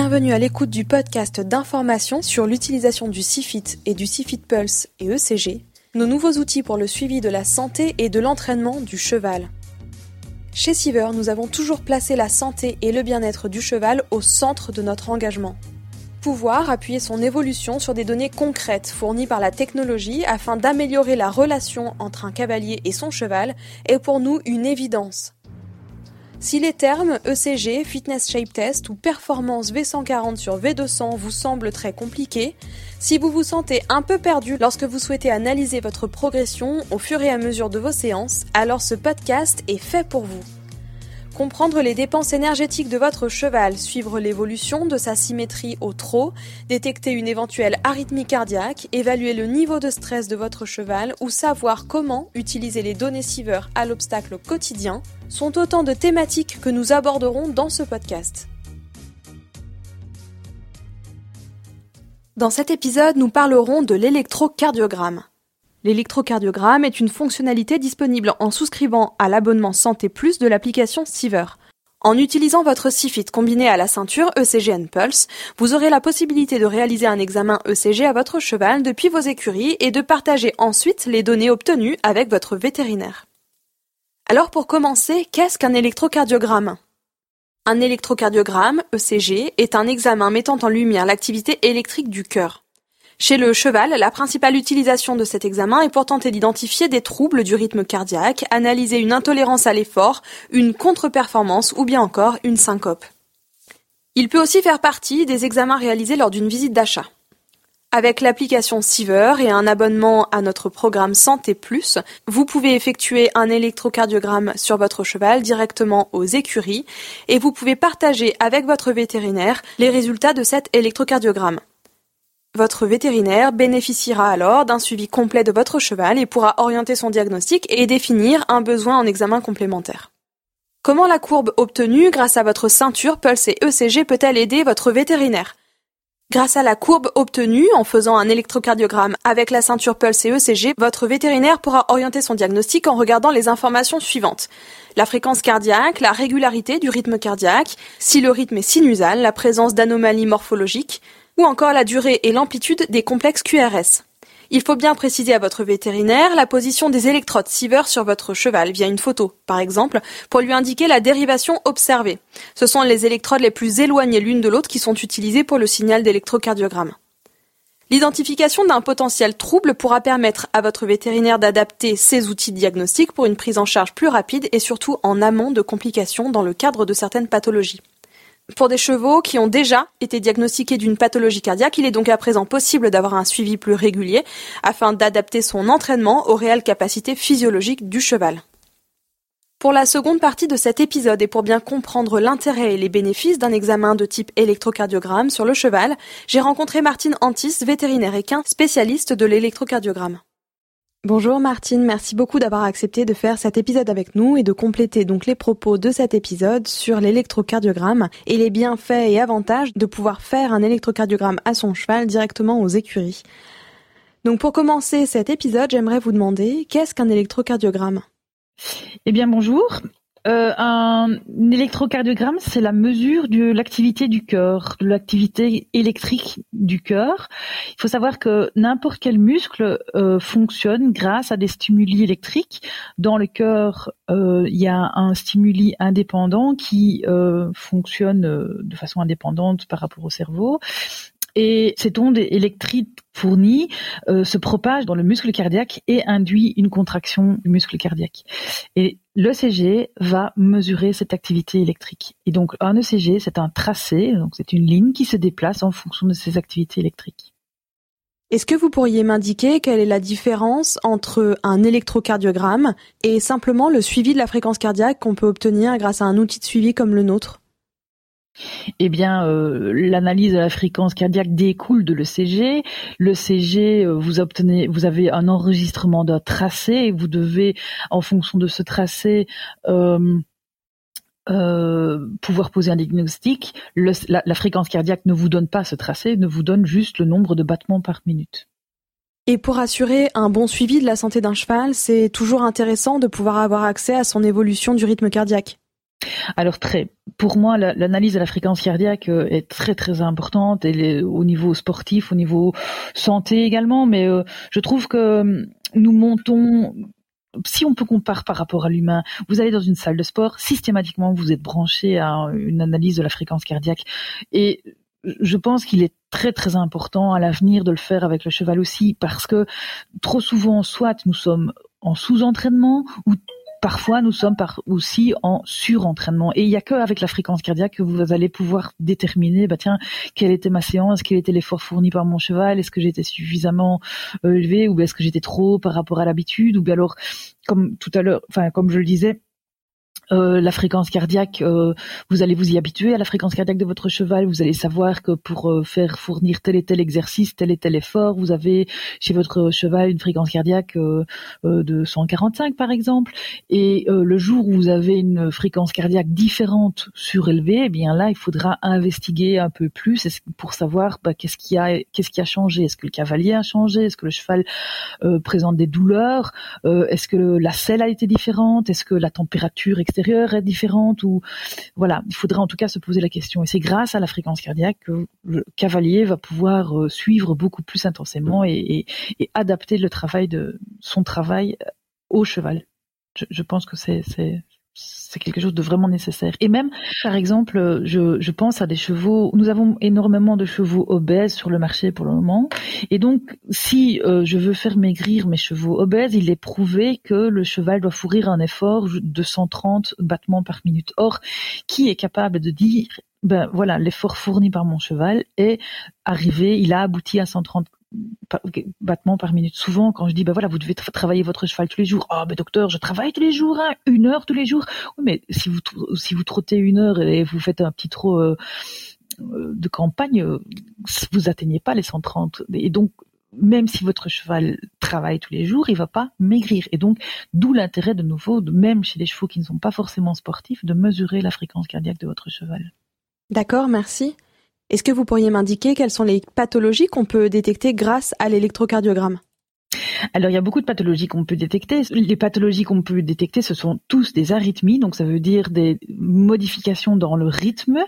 Bienvenue à l'écoute du podcast d'information sur l'utilisation du CIFIT et du CIFIT Pulse et ECG, nos nouveaux outils pour le suivi de la santé et de l'entraînement du cheval. Chez Siever, nous avons toujours placé la santé et le bien-être du cheval au centre de notre engagement. Pouvoir appuyer son évolution sur des données concrètes fournies par la technologie afin d'améliorer la relation entre un cavalier et son cheval est pour nous une évidence. Si les termes ECG, Fitness Shape Test ou Performance V140 sur V200 vous semblent très compliqués, si vous vous sentez un peu perdu lorsque vous souhaitez analyser votre progression au fur et à mesure de vos séances, alors ce podcast est fait pour vous. Comprendre les dépenses énergétiques de votre cheval, suivre l'évolution de sa symétrie au trot, détecter une éventuelle arythmie cardiaque, évaluer le niveau de stress de votre cheval ou savoir comment utiliser les données Siever à l'obstacle quotidien sont autant de thématiques que nous aborderons dans ce podcast. Dans cet épisode, nous parlerons de l'électrocardiogramme. L'électrocardiogramme est une fonctionnalité disponible en souscrivant à l'abonnement Santé Plus de l'application Siever. En utilisant votre CIFIT combiné à la ceinture ECG Pulse, vous aurez la possibilité de réaliser un examen ECG à votre cheval depuis vos écuries et de partager ensuite les données obtenues avec votre vétérinaire. Alors pour commencer, qu'est-ce qu'un électrocardiogramme? Un électrocardiogramme, ECG, est un examen mettant en lumière l'activité électrique du cœur. Chez le cheval, la principale utilisation de cet examen est pour tenter d'identifier des troubles du rythme cardiaque, analyser une intolérance à l'effort, une contre-performance ou bien encore une syncope. Il peut aussi faire partie des examens réalisés lors d'une visite d'achat. Avec l'application Siever et un abonnement à notre programme Santé Plus, vous pouvez effectuer un électrocardiogramme sur votre cheval directement aux écuries et vous pouvez partager avec votre vétérinaire les résultats de cet électrocardiogramme. Votre vétérinaire bénéficiera alors d'un suivi complet de votre cheval et pourra orienter son diagnostic et définir un besoin en examen complémentaire. Comment la courbe obtenue grâce à votre ceinture Pulse et ECG peut-elle aider votre vétérinaire? Grâce à la courbe obtenue en faisant un électrocardiogramme avec la ceinture Pulse et ECG, votre vétérinaire pourra orienter son diagnostic en regardant les informations suivantes. La fréquence cardiaque, la régularité du rythme cardiaque, si le rythme est sinusal, la présence d'anomalies morphologiques, ou encore la durée et l'amplitude des complexes QRS. Il faut bien préciser à votre vétérinaire la position des électrodes Siever sur votre cheval via une photo, par exemple, pour lui indiquer la dérivation observée. Ce sont les électrodes les plus éloignées l'une de l'autre qui sont utilisées pour le signal d'électrocardiogramme. L'identification d'un potentiel trouble pourra permettre à votre vétérinaire d'adapter ses outils diagnostiques pour une prise en charge plus rapide et surtout en amont de complications dans le cadre de certaines pathologies. Pour des chevaux qui ont déjà été diagnostiqués d'une pathologie cardiaque, il est donc à présent possible d'avoir un suivi plus régulier afin d'adapter son entraînement aux réelles capacités physiologiques du cheval. Pour la seconde partie de cet épisode et pour bien comprendre l'intérêt et les bénéfices d'un examen de type électrocardiogramme sur le cheval, j'ai rencontré Martine Antis, vétérinaire équin, spécialiste de l'électrocardiogramme. Bonjour Martine, merci beaucoup d'avoir accepté de faire cet épisode avec nous et de compléter donc les propos de cet épisode sur l'électrocardiogramme et les bienfaits et avantages de pouvoir faire un électrocardiogramme à son cheval directement aux écuries. Donc pour commencer cet épisode, j'aimerais vous demander qu'est-ce qu'un électrocardiogramme? Eh bien bonjour, euh, un, électrocardiogramme, c'est la mesure de l'activité du cœur, de l'activité électrique du cœur. Il faut savoir que n'importe quel muscle euh, fonctionne grâce à des stimuli électriques. Dans le cœur, euh, il y a un stimuli indépendant qui fonctionne de façon indépendante par rapport au cerveau et cette onde électrique fournie euh, se propage dans le muscle cardiaque et induit une contraction du muscle cardiaque. l'ECG va mesurer cette activité électrique. Et donc un ECG, c'est un tracé, donc c'est une ligne qui se déplace en fonction de ces activités électriques. Est-ce que vous pourriez m'indiquer quelle est la différence entre un électrocardiogramme et simplement le suivi de la fréquence cardiaque qu'on peut obtenir grâce à un outil de suivi comme le nôtre? Eh bien, euh, l'analyse de la fréquence cardiaque découle de l'ECG. L'ECG, euh, vous obtenez, vous avez un enregistrement d'un tracé et vous devez, en fonction de ce tracé, euh, pouvoir poser un diagnostic. la, la fréquence cardiaque ne vous donne pas ce tracé, ne vous donne juste le nombre de battements par minute. Et pour assurer un bon suivi de la santé d'un cheval, c'est toujours intéressant de pouvoir avoir accès à son évolution du rythme cardiaque. Alors très, pour moi, l'analyse de la fréquence cardiaque euh, est très très importante, et au niveau sportif, au niveau santé également, mais euh, je trouve que hum, nous montons si on peut comparer par rapport à l'humain, vous allez dans une salle de sport, systématiquement vous êtes branché à une analyse de la fréquence cardiaque. Et je pense qu'il est très très important à l'avenir de le faire avec le cheval aussi, parce que trop souvent, soit nous sommes en sous-entraînement, ou parfois nous sommes aussi en surentraînement. Et il n'y a qu'avec la fréquence cardiaque que vous allez pouvoir déterminer, bah tiens, quelle était ma séance, quel était l'effort fourni par mon cheval, est-ce que j'étais suffisamment euh, élevé ou est-ce que j'étais trop par rapport à l'habitude, ou bien alors, comme tout à l'heure, enfin comme je le disais, euh, la fréquence cardiaque, euh, vous allez vous y habituer à la fréquence cardiaque de votre cheval. Vous allez savoir que pour euh, faire fournir tel et tel exercice, tel et tel effort, vous avez chez votre cheval une fréquence cardiaque de 145 par exemple. Et le jour où vous avez une fréquence cardiaque différente surélevée, eh bien là, il faudra investiguer un peu plus pour savoir bah, qu'est-ce qui a qu'est-ce qui a changé? Est-ce que le cavalier a changé? Est-ce que le cheval présente des douleurs? Est-ce que la selle a été différente? Est-ce que la température, etc est différente ou voilà, il faudrait en tout cas se poser la question. Et c'est grâce à la fréquence cardiaque que le cavalier va pouvoir euh, suivre beaucoup plus intensément et, adapter le travail de son travail au cheval. Je, pense que c'est c'est quelque chose de vraiment nécessaire. Et même, par exemple, je, pense à des chevaux. Nous avons énormément de chevaux obèses sur le marché pour le moment. Et donc, si euh, je veux faire maigrir mes chevaux obèses, il est prouvé que le cheval doit fournir un effort de 130 battements par minute. Or, qui est capable de dire ben voilà, l'effort fourni par mon cheval est arrivé, il a abouti à 130 battements par minute. Souvent, quand je dis, bah voilà, vous devez travailler votre cheval tous les jours. Ah, ben docteur, je travaille tous les jours, hein, une heure tous les jours. Mais si vous si vous trottez une heure et vous faites un petit trot euh, euh, de campagne, euh, vous atteignez pas les 130. Et donc, même si votre cheval travaille tous les jours, il va pas maigrir. Et donc, d'où l'intérêt de nouveau, même chez les chevaux qui ne sont pas forcément sportifs, de mesurer la fréquence cardiaque de votre cheval. D'accord, merci. Est-ce que vous pourriez m'indiquer quelles sont les pathologies qu'on peut détecter grâce à l'électrocardiogramme? Alors, il y a beaucoup de pathologies qu'on peut détecter. Les pathologies qu'on peut détecter, ce sont tous des arythmies, donc ça veut dire des modifications dans le rythme.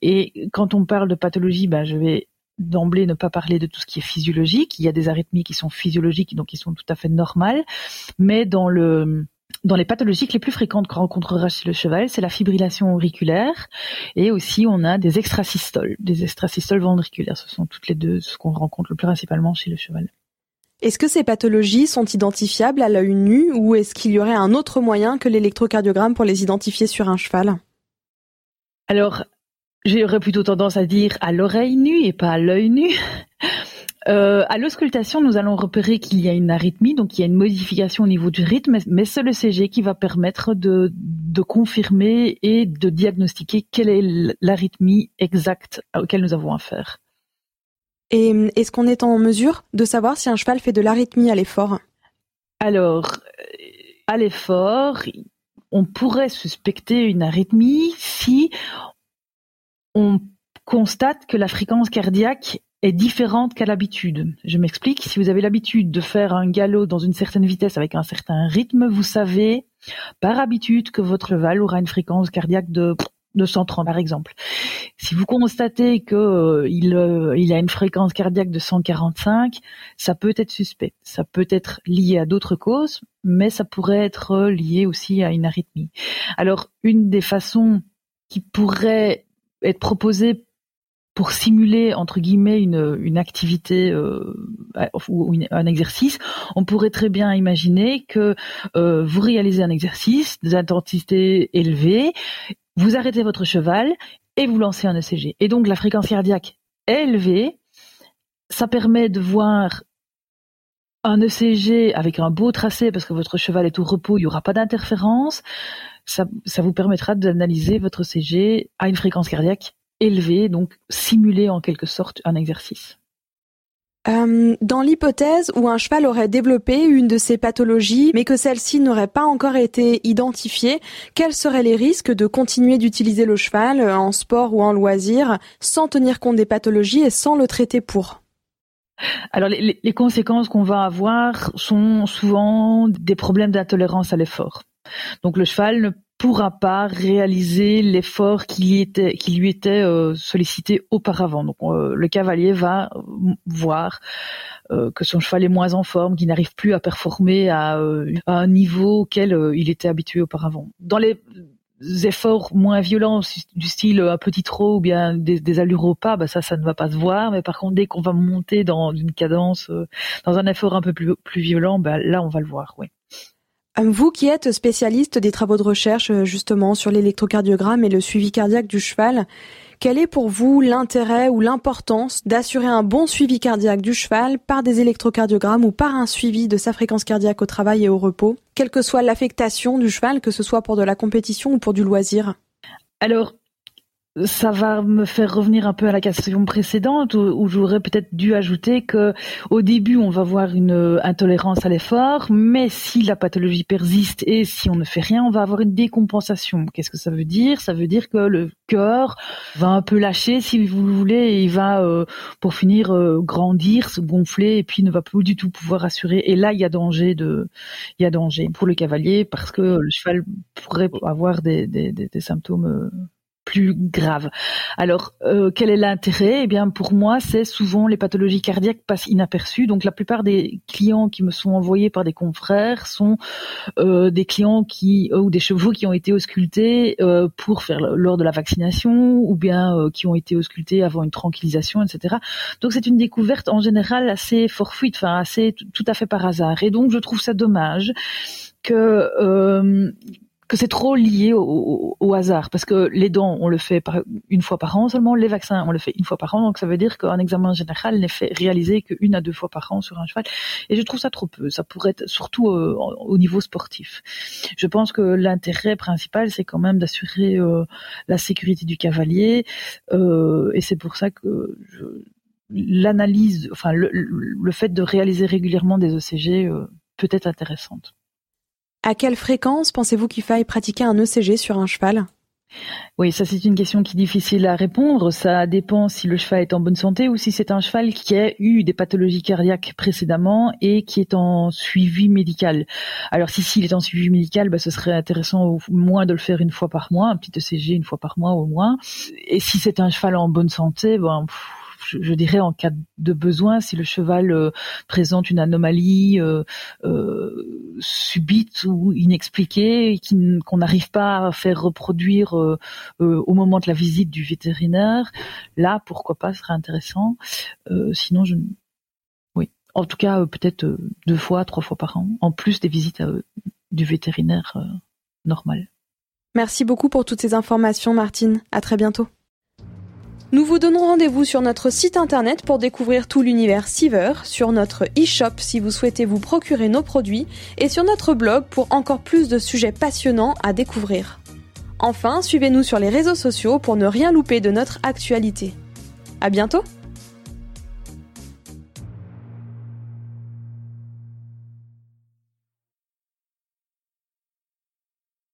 Et quand on parle de pathologie, ben, je vais d'emblée ne pas parler de tout ce qui est physiologique. Il y a des arythmies qui sont physiologiques, donc qui sont tout à fait normales. Mais dans le dans les pathologies les plus fréquentes qu'on rencontrera chez le cheval, c'est la fibrillation auriculaire et aussi on a des extrasystoles, des extrasystoles ventriculaires. Ce sont toutes les deux ce qu'on rencontre le plus principalement chez le cheval. Est-ce que ces pathologies sont identifiables à l'œil nu ou est-ce qu'il y aurait un autre moyen que l'électrocardiogramme pour les identifier sur un cheval? Alors, j'aurais plutôt tendance à dire à l'oreille nue et pas à l'œil nu. Euh, à l'auscultation, nous allons repérer qu'il y a une arythmie, donc il y a une modification au niveau du rythme, mais c'est le CG qui va permettre de, de confirmer et de diagnostiquer quelle est l'arythmie exacte laquelle nous avons affaire. Et est-ce qu'on est en mesure de savoir si un cheval fait de l'arythmie à l'effort? Alors, à l'effort, on pourrait suspecter une arythmie si on constate que la fréquence cardiaque est différente qu'à l'habitude. Je m'explique. Si vous avez l'habitude de faire un galop dans une certaine vitesse avec un certain rythme, vous savez par habitude que votre cheval aura une fréquence cardiaque de 130 par exemple. Si vous constatez que euh, euh, il a une fréquence cardiaque de 145, ça peut être suspect. Ça peut être lié à d'autres causes, mais ça pourrait être lié aussi à une arythmie. Alors, une des façons qui pourrait être proposée pour simuler entre guillemets une, activité euh, ou un exercice, on pourrait très bien imaginer que euh, vous réalisez un exercice d'intensité élevée, vous arrêtez votre cheval et vous lancez un ECG. Et donc la fréquence cardiaque est élevée, ça permet de voir un ECG avec un beau tracé parce que votre cheval est au repos, il n'y aura pas d'interférence. Ça, ça vous permettra d'analyser votre ECG à une fréquence cardiaque élevé, donc simuler en quelque sorte un exercice. Euh, dans l'hypothèse où un cheval aurait développé une de ces pathologies, mais que celle-ci n'aurait pas encore été identifiée, quels seraient les risques de continuer d'utiliser le cheval en sport ou en loisir sans tenir compte des pathologies et sans le traiter pour? Alors les, les conséquences qu'on va avoir sont souvent des problèmes d'intolérance à l'effort. Donc le cheval ne pourra pas réaliser l'effort qui, lui était euh, sollicité auparavant. Donc euh, le cavalier va voir euh, que son cheval est moins en forme, qu'il n'arrive plus à performer à, un niveau auquel il était habitué auparavant. Dans les efforts moins violents du style un petit trot ou bien des, allures au pas, bah ça, ne va pas se voir. Mais par contre, dès qu'on va monter dans une cadence, dans un effort un peu plus, plus violent, bah là, on va le voir, oui. Euh, vous qui êtes spécialiste des travaux de recherche euh, justement sur l'électrocardiogramme et le suivi cardiaque du cheval, quel est pour vous l'intérêt ou l'importance d'assurer un bon suivi cardiaque du cheval par des électrocardiogrammes ou par un suivi de sa fréquence cardiaque au travail et au repos, quelle que soit l'affectation du cheval, que ce soit pour de la compétition ou pour du loisir? Alors, ça va me faire revenir un peu à la question précédente où, j'aurais peut-être dû ajouter que au début on va voir une euh, intolérance à l'effort, mais si la pathologie persiste et si on ne fait rien, on va avoir une décompensation. Qu'est-ce que ça veut dire? Ça veut dire que le cœur va un peu lâcher, si vous voulez, et il va euh, pour finir euh, grandir, se gonfler et puis ne va plus du tout pouvoir assurer. Et là il y a danger de, il y a danger pour le cavalier parce que le cheval pourrait avoir des, des, des, des symptômes plus grave. Alors, euh, quel est l'intérêt? Eh bien, pour moi, c'est souvent les pathologies cardiaques passent inaperçues. Donc, la plupart des clients qui me sont envoyés par des confrères sont euh, des clients qui ou des chevaux qui ont été auscultés euh, pour faire lors de la vaccination ou bien qui ont été auscultés avant une tranquillisation, etc. Donc, c'est une découverte en général assez fortuite, enfin assez tout à fait par hasard. Et donc, je trouve ça dommage que que c'est trop lié au, hasard parce que les dents on le fait une fois par an seulement, les vaccins on le fait une fois par an donc ça veut dire qu'un examen général n'est fait réalisé qu'une à deux fois par an sur un cheval et je trouve ça trop peu. Ça pourrait être surtout euh, au niveau sportif. Je pense que l'intérêt principal c'est quand même d'assurer euh, la sécurité du cavalier euh, et c'est pour ça que l'analyse, enfin le, fait de réaliser régulièrement des ECG peut être intéressante. À quelle fréquence pensez-vous qu'il faille pratiquer un ECG sur un cheval? Oui, ça c'est une question qui est difficile à répondre. Ça dépend si le cheval est en bonne santé ou si c'est un cheval qui a eu des pathologies cardiaques précédemment et qui est en suivi médical. Alors si s'il est en suivi médical, bah, ce serait intéressant au moins de le faire une fois par mois, un petit ECG une fois par mois au moins. Et si c'est un cheval en bonne santé, bon, je, dirais en cas de besoin, si le cheval euh, présente une anomalie euh, euh, subite ou inexpliquée qu'on n'arrive pas à faire reproduire au moment de la visite du vétérinaire, là pourquoi pas, ce serait intéressant. sinon, je oui, en tout cas peut-être deux fois, trois fois par an, en plus des visites du vétérinaire normal. Merci beaucoup pour toutes ces informations, Martine. À très bientôt. Nous vous donnons rendez-vous sur notre site internet pour découvrir tout l'univers Siver, sur notre e-shop si vous souhaitez vous procurer nos produits et sur notre blog pour encore plus de sujets passionnants à découvrir. Enfin, suivez-nous sur les réseaux sociaux pour ne rien louper de notre actualité. À bientôt!